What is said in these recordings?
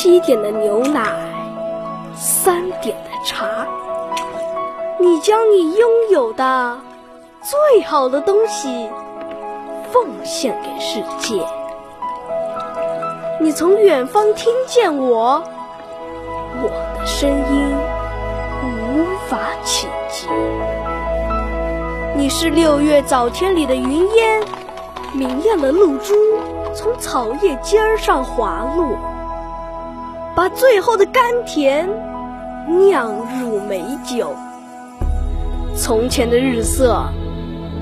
七点的牛奶，三点的茶。你将你拥有的最好的东西奉献给世界。你从远方听见我，我的声音无法企及。你是六月早天里的云烟，明亮的露珠从草叶尖儿上滑落，把最后的甘甜酿入美酒。从前的日色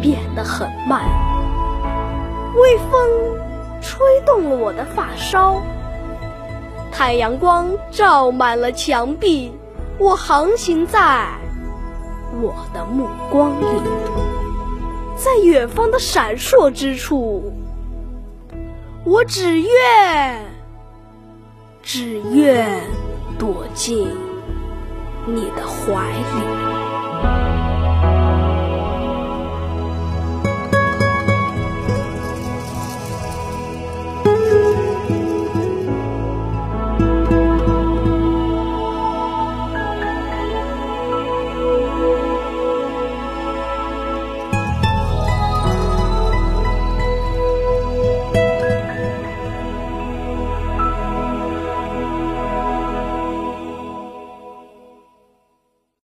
变得很慢，微风吹动了我的发梢，太阳光照满了墙壁，我航行在我的目光里，在远方的闪烁之处，我只愿，只愿躲进你的怀里。